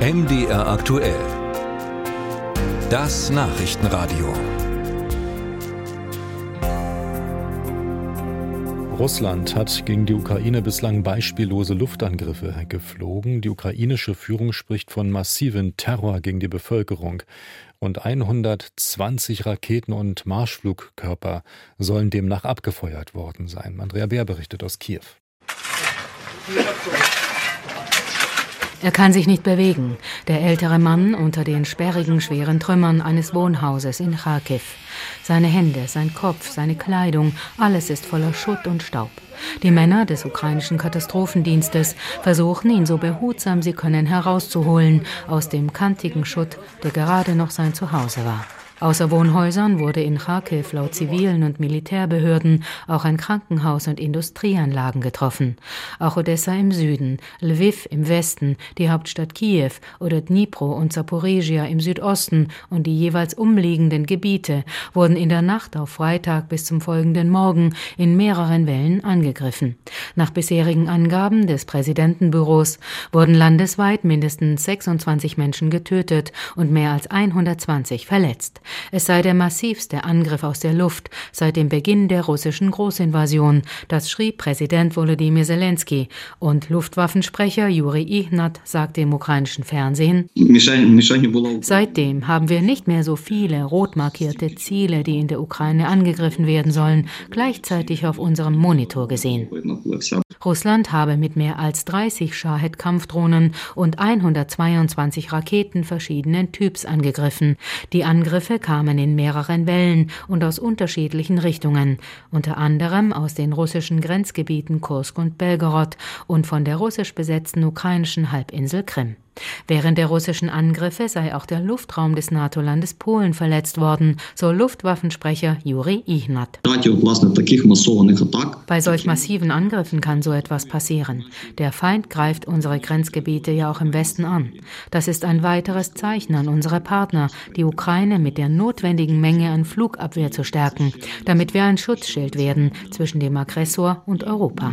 MDR aktuell. Das Nachrichtenradio. Russland hat gegen die Ukraine bislang beispiellose Luftangriffe geflogen. Die ukrainische Führung spricht von massiven Terror gegen die Bevölkerung. Und 120 Raketen und Marschflugkörper sollen demnach abgefeuert worden sein. Andrea Bär berichtet aus Kiew. Er kann sich nicht bewegen, der ältere Mann unter den sperrigen, schweren Trümmern eines Wohnhauses in Kharkiv. Seine Hände, sein Kopf, seine Kleidung, alles ist voller Schutt und Staub. Die Männer des ukrainischen Katastrophendienstes versuchen, ihn so behutsam sie können herauszuholen aus dem kantigen Schutt, der gerade noch sein Zuhause war. Außer Wohnhäusern wurde in Kharkiv laut zivilen und Militärbehörden auch ein Krankenhaus und Industrieanlagen getroffen. Auch Odessa im Süden, Lviv im Westen, die Hauptstadt Kiew oder Dnipro und Zaporizhia im Südosten und die jeweils umliegenden Gebiete wurden in der Nacht auf Freitag bis zum folgenden Morgen in mehreren Wellen angegriffen. Nach bisherigen Angaben des Präsidentenbüros wurden landesweit mindestens 26 Menschen getötet und mehr als 120 verletzt. Es sei der massivste Angriff aus der Luft seit dem Beginn der russischen Großinvasion. Das schrieb Präsident Volodymyr Zelensky. Und Luftwaffensprecher Juri Ihnat sagte im ukrainischen Fernsehen, Seitdem haben wir nicht mehr so viele rot markierte Ziele, die in der Ukraine angegriffen werden sollen, gleichzeitig auf unserem Monitor gesehen. Russland habe mit mehr als 30 Shahed-Kampfdrohnen und 122 Raketen verschiedenen Typs angegriffen. Die Angriffe kamen in mehreren Wellen und aus unterschiedlichen Richtungen, unter anderem aus den russischen Grenzgebieten Kursk und Belgorod und von der russisch besetzten ukrainischen Halbinsel Krim. Während der russischen Angriffe sei auch der Luftraum des NATO-Landes Polen verletzt worden, so Luftwaffensprecher Juri Ihnat. Bei solch massiven Angriffen kann so etwas passieren. Der Feind greift unsere Grenzgebiete ja auch im Westen an. Das ist ein weiteres Zeichen an unsere Partner, die Ukraine mit der notwendigen Menge an Flugabwehr zu stärken, damit wir ein Schutzschild werden zwischen dem Aggressor und Europa.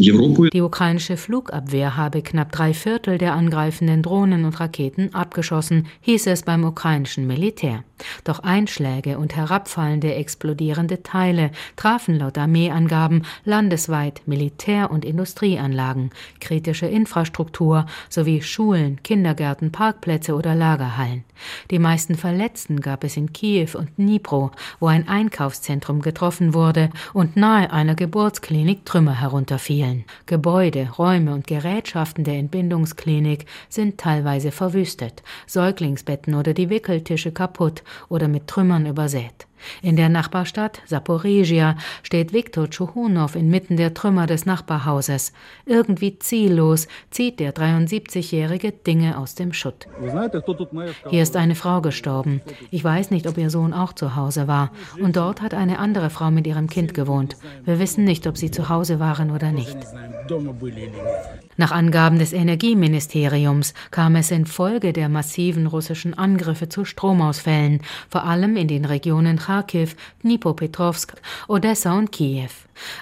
Die ukrainische Flugabwehr habe knapp drei Viertel der angreifenden Drohnen und Raketen abgeschossen, hieß es beim ukrainischen Militär. Doch Einschläge und herabfallende explodierende Teile trafen laut Armeeangaben landesweit Militär- und Industrieanlagen, kritische Infrastruktur sowie Schulen, Kindergärten, Parkplätze oder Lagerhallen. Die meisten Verletzten gab es in Kiew und Dnipro, wo ein Einkaufszentrum getroffen wurde und nahe einer Geburtsklinik Trümmer herunterfielen. Gebäude, Räume und Gerätschaften der Entbindungsklinik sind teilweise verwüstet, Säuglingsbetten oder die Wickeltische kaputt oder mit Trümmern übersät. In der Nachbarstadt Saporizhia steht Viktor Tschuhunow inmitten der Trümmer des Nachbarhauses. Irgendwie ziellos zieht der 73-Jährige Dinge aus dem Schutt. Hier ist eine Frau gestorben. Ich weiß nicht, ob ihr Sohn auch zu Hause war. Und dort hat eine andere Frau mit ihrem Kind gewohnt. Wir wissen nicht, ob sie zu Hause waren oder nicht. Nach Angaben des Energieministeriums kam es infolge der massiven russischen Angriffe zu Stromausfällen, vor allem in den Regionen Kharkiv, Dnipropetrovsk, Odessa und Kiew.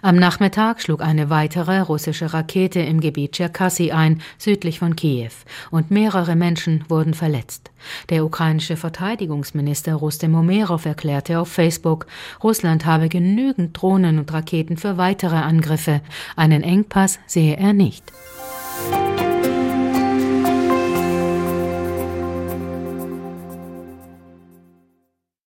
Am Nachmittag schlug eine weitere russische Rakete im Gebiet Tscherkassy ein, südlich von Kiew, und mehrere Menschen wurden verletzt. Der ukrainische Verteidigungsminister Rustem Umerov erklärte auf Facebook, Russland habe genügend Drohnen und Raketen für weitere Angriffe. Einen Engpass sehe er nicht.